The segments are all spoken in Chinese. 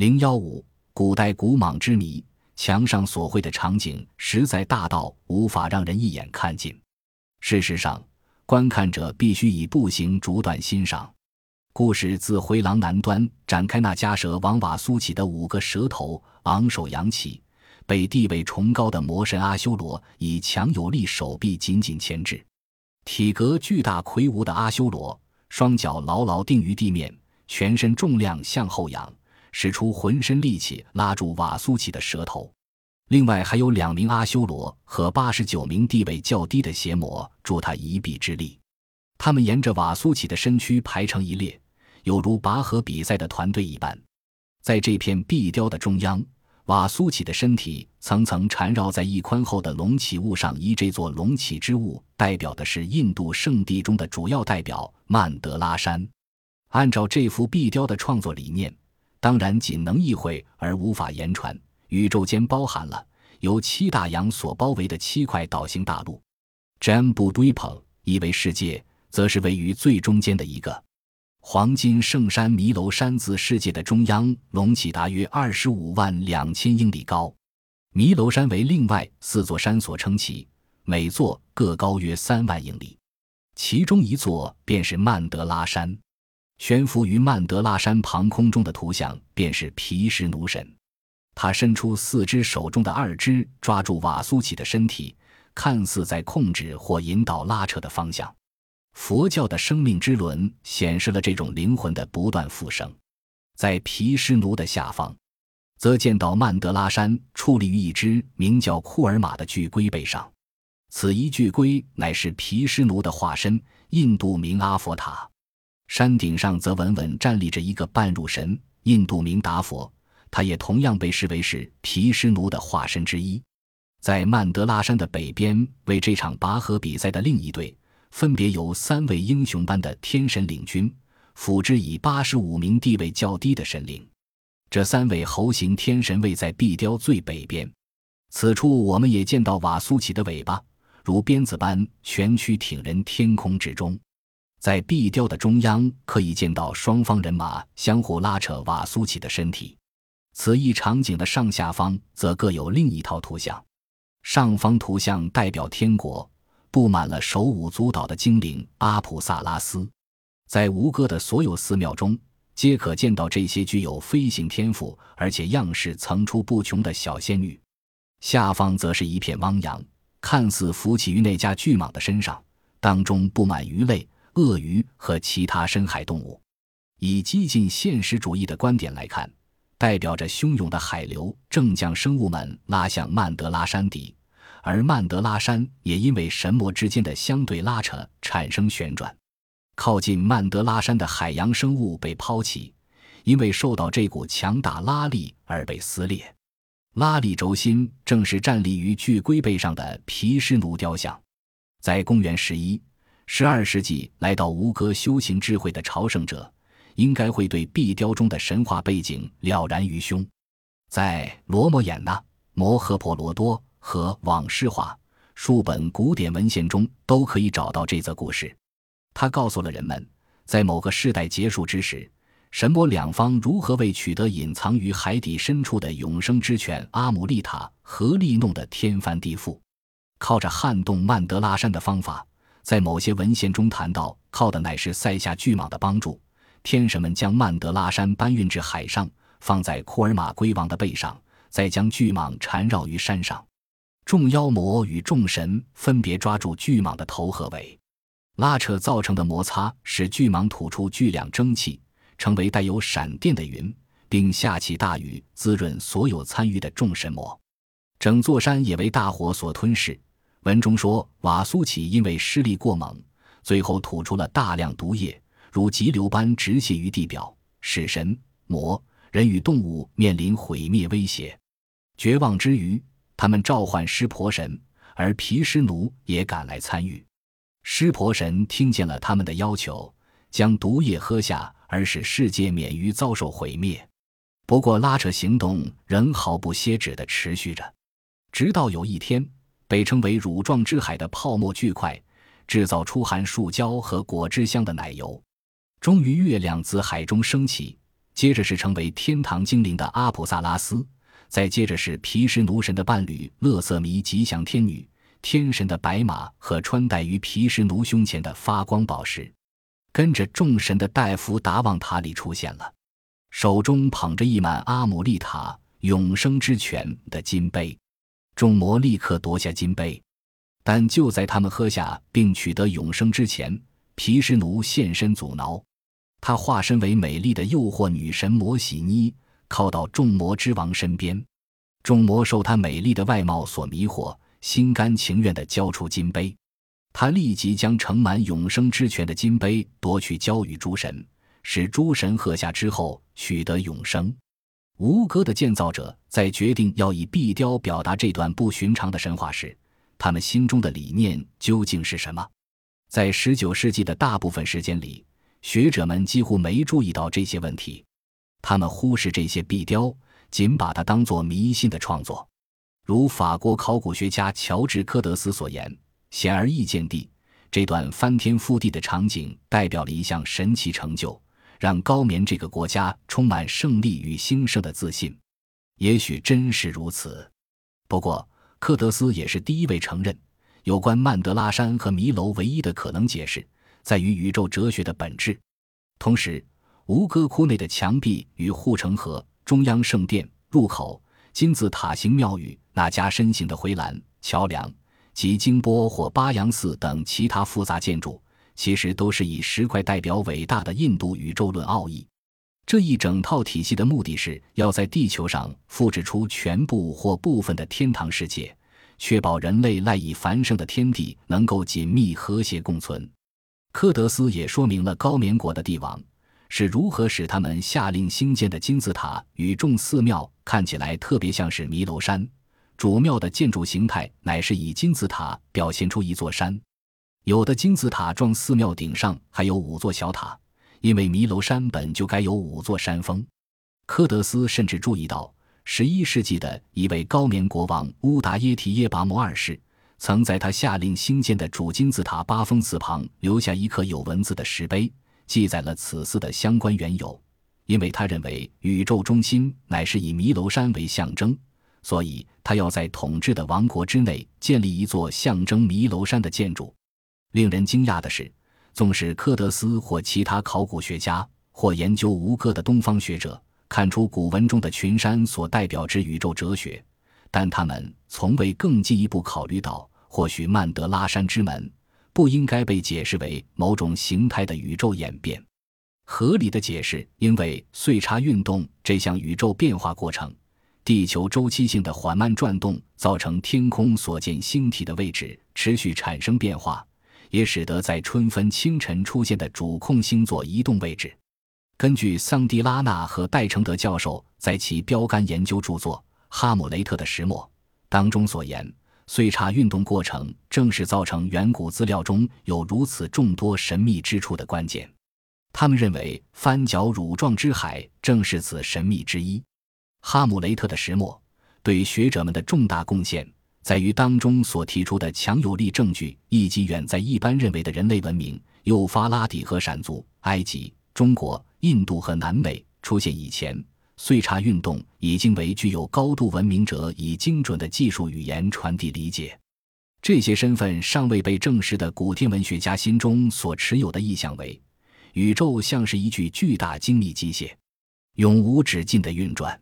零幺五，古代古蟒之谜，墙上所绘的场景实在大到无法让人一眼看尽。事实上，观看者必须以步行逐段欣赏。故事自回廊南端展开，那家蛇王瓦苏起的五个蛇头昂首扬起，被地位崇高的魔神阿修罗以强有力手臂紧紧牵制。体格巨大魁梧的阿修罗，双脚牢牢定于地面，全身重量向后仰，使出浑身力气拉住瓦苏起的舌头。另外还有两名阿修罗和八十九名地位较低的邪魔助他一臂之力。他们沿着瓦苏起的身躯排成一列，有如拔河比赛的团队一般。在这片壁雕的中央，瓦苏起的身体层层缠绕在一宽厚的隆起物上。依这座隆起之物，代表的是印度圣地中的主要代表曼德拉山。按照这幅壁雕的创作理念，当然仅能意会而无法言传。宇宙间包含了由七大洋所包围的七块岛形大陆。Jambu 意为世界。则是位于最中间的一个黄金圣山弥楼山，自世界的中央隆起，大约二十五万两千英里高。弥楼山为另外四座山所撑起，每座各高约三万英里。其中一座便是曼德拉山，悬浮于曼德拉山旁空中的图像便是毗湿奴神。他伸出四只手中的二只，抓住瓦苏起的身体，看似在控制或引导拉扯的方向。佛教的生命之轮显示了这种灵魂的不断复生。在毗湿奴的下方，则见到曼德拉山矗立于一只名叫库尔玛的巨龟背上。此一巨龟乃是毗湿奴的化身，印度名阿佛塔。山顶上则稳稳站立着一个半入神，印度名达佛，他也同样被视为是毗湿奴的化身之一。在曼德拉山的北边，为这场拔河比赛的另一队。分别由三位英雄般的天神领军，辅之以八十五名地位较低的神灵。这三位猴形天神位在壁雕最北边。此处我们也见到瓦苏奇的尾巴，如鞭子般蜷曲挺人天空之中。在壁雕的中央，可以见到双方人马相互拉扯瓦苏起的身体。此一场景的上下方则各有另一套图像。上方图像代表天国。布满了手舞足蹈的精灵阿普萨拉斯，在吴哥的所有寺庙中，皆可见到这些具有飞行天赋而且样式层出不穷的小仙女。下方则是一片汪洋，看似浮起于那架巨蟒的身上，当中布满鱼类、鳄鱼和其他深海动物。以激进现实主义的观点来看，代表着汹涌的海流正将生物们拉向曼德拉山底。而曼德拉山也因为神魔之间的相对拉扯产生旋转，靠近曼德拉山的海洋生物被抛弃，因为受到这股强大拉力而被撕裂。拉力轴心正是站立于巨龟背上的毗湿奴雕像。在公元十一、十二世纪来到吴哥修行智慧的朝圣者，应该会对壁雕中的神话背景了然于胸。在罗摩衍那、摩诃婆罗多。和往事话数本古典文献中都可以找到这则故事。他告诉了人们，在某个世代结束之时，神魔两方如何为取得隐藏于海底深处的永生之泉阿姆利塔合力弄得天翻地覆。靠着撼动曼德拉山的方法，在某些文献中谈到，靠的乃是塞下巨蟒的帮助。天神们将曼德拉山搬运至海上，放在库尔玛龟王的背上，再将巨蟒缠绕于山上。众妖魔与众神分别抓住巨蟒的头和尾，拉扯造成的摩擦使巨蟒吐出巨量蒸汽，成为带有闪电的云，并下起大雨，滋润所有参与的众神魔。整座山也为大火所吞噬。文中说，瓦苏奇因为施力过猛，最后吐出了大量毒液，如急流般直泻于地表，使神魔人与动物面临毁灭威胁。绝望之余。他们召唤湿婆神，而毗湿奴也赶来参与。湿婆神听见了他们的要求，将毒液喝下，而使世界免于遭受毁灭。不过，拉扯行动仍毫不歇止地持续着，直到有一天，被称为乳状之海的泡沫巨块制造出含树胶和果汁香的奶油，终于月亮自海中升起，接着是成为天堂精灵的阿普萨拉斯，再接着是皮什奴神的伴侣勒瑟弥吉祥天女、天神的白马和穿戴于皮什奴胸前的发光宝石。跟着众神的戴夫达旺塔里出现了，手中捧着一满阿姆利塔永生之泉的金杯。众魔立刻夺下金杯，但就在他们喝下并取得永生之前，皮什奴现身阻挠。他化身为美丽的诱惑女神摩喜妮，靠到众魔之王身边。众魔受他美丽的外貌所迷惑，心甘情愿地交出金杯。他立即将盛满永生之泉的金杯夺去，交与诸神，使诸神喝下之后取得永生。吴哥的建造者在决定要以壁雕表达这段不寻常的神话时，他们心中的理念究竟是什么？在十九世纪的大部分时间里，学者们几乎没注意到这些问题，他们忽视这些壁雕，仅把它当作迷信的创作。如法国考古学家乔治·科德斯所言。显而易见地，这段翻天覆地的场景代表了一项神奇成就，让高棉这个国家充满胜利与兴盛的自信。也许真是如此，不过克德斯也是第一位承认，有关曼德拉山和迷楼唯一的可能解释在于宇宙哲学的本质。同时，吴哥窟内的墙壁与护城河、中央圣殿入口、金字塔形庙宇那加深型的回廊、桥梁。及金波或巴扬寺等其他复杂建筑，其实都是以石块代表伟大的印度宇宙论奥义。这一整套体系的目的是要在地球上复制出全部或部分的天堂世界，确保人类赖以繁盛的天地能够紧密和谐共存。科德斯也说明了高棉国的帝王是如何使他们下令兴建的金字塔与众寺庙看起来特别像是弥楼山。主庙的建筑形态乃是以金字塔表现出一座山，有的金字塔状寺庙顶上还有五座小塔，因为弥楼山本就该有五座山峰。科德斯甚至注意到，十一世纪的一位高棉国王乌达耶提耶拔摩二世，曾在他下令兴建的主金字塔八峰寺旁留下一刻有文字的石碑，记载了此寺的相关缘由。因为他认为宇宙中心乃是以弥楼山为象征。所以，他要在统治的王国之内建立一座象征弥楼山的建筑。令人惊讶的是，纵使科德斯或其他考古学家或研究吴哥的东方学者看出古文中的群山所代表之宇宙哲学，但他们从未更进一步考虑到，或许曼德拉山之门不应该被解释为某种形态的宇宙演变。合理的解释，因为岁差运动这项宇宙变化过程。地球周期性的缓慢转动，造成天空所见星体的位置持续产生变化，也使得在春分清晨出现的主控星座移动位置。根据桑迪拉纳和戴承德教授在其标杆研究著作《哈姆雷特的石墨》当中所言，岁差运动过程正是造成远古资料中有如此众多神秘之处的关键。他们认为翻角乳状之海正是此神秘之一。哈姆雷特的石墨对学者们的重大贡献，在于当中所提出的强有力证据，以及远在一般认为的人类文明——幼发拉底河闪族、埃及、中国、印度和南美出现以前，岁差运动已经为具有高度文明者以精准的技术语言传递理解。这些身份尚未被证实的古天文学家心中所持有的意象为：宇宙像是一具巨大精密机械，永无止境的运转。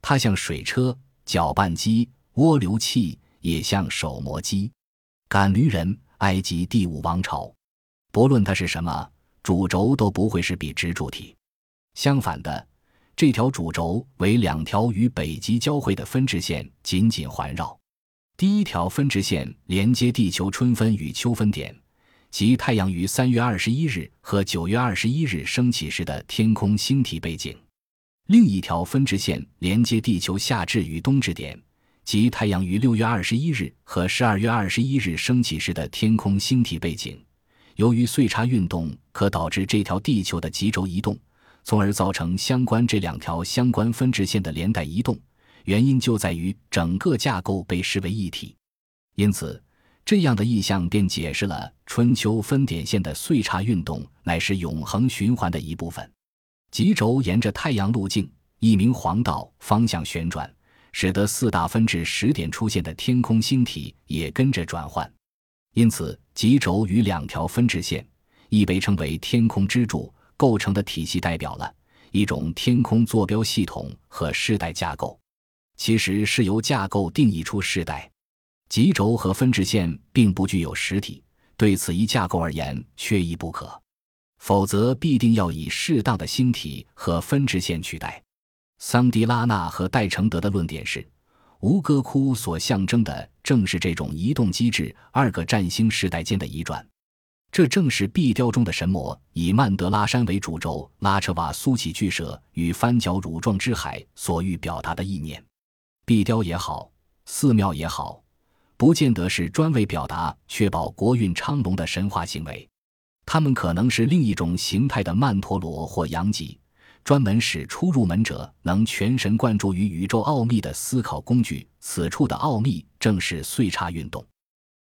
它像水车、搅拌机、涡流器，也像手磨机、赶驴人。埃及第五王朝，不论它是什么主轴，都不会是笔直主体。相反的，这条主轴为两条与北极交汇的分支线紧紧环绕。第一条分支线连接地球春分与秋分点，即太阳于三月二十一日和九月二十一日升起时的天空星体背景。另一条分支线连接地球夏至与冬至点，即太阳于六月二十一日和十二月二十一日升起时的天空星体背景。由于岁差运动可导致这条地球的极轴移动，从而造成相关这两条相关分支线的连带移动，原因就在于整个架构被视为一体。因此，这样的意象便解释了春秋分点线的岁差运动乃是永恒循环的一部分。极轴沿着太阳路径一名黄道方向旋转，使得四大分至十点出现的天空星体也跟着转换。因此，极轴与两条分支线，亦被称为天空支柱构成的体系，代表了一种天空坐标系统和世代架构。其实是由架构定义出世代。极轴和分支线并不具有实体，对此一架构而言缺一不可。否则，必定要以适当的星体和分支线取代。桑迪拉纳和戴承德的论点是，吴哥窟所象征的正是这种移动机制，二个占星时代间的移转。这正是壁雕中的神魔以曼德拉山为主轴，拉扯瓦苏起巨蛇与翻角乳状之海所欲表达的意念。壁雕也好，寺庙也好，不见得是专为表达确保国运昌隆的神话行为。他们可能是另一种形态的曼陀罗或阳极，专门使初入门者能全神贯注于宇宙奥秘的思考工具。此处的奥秘正是岁差运动。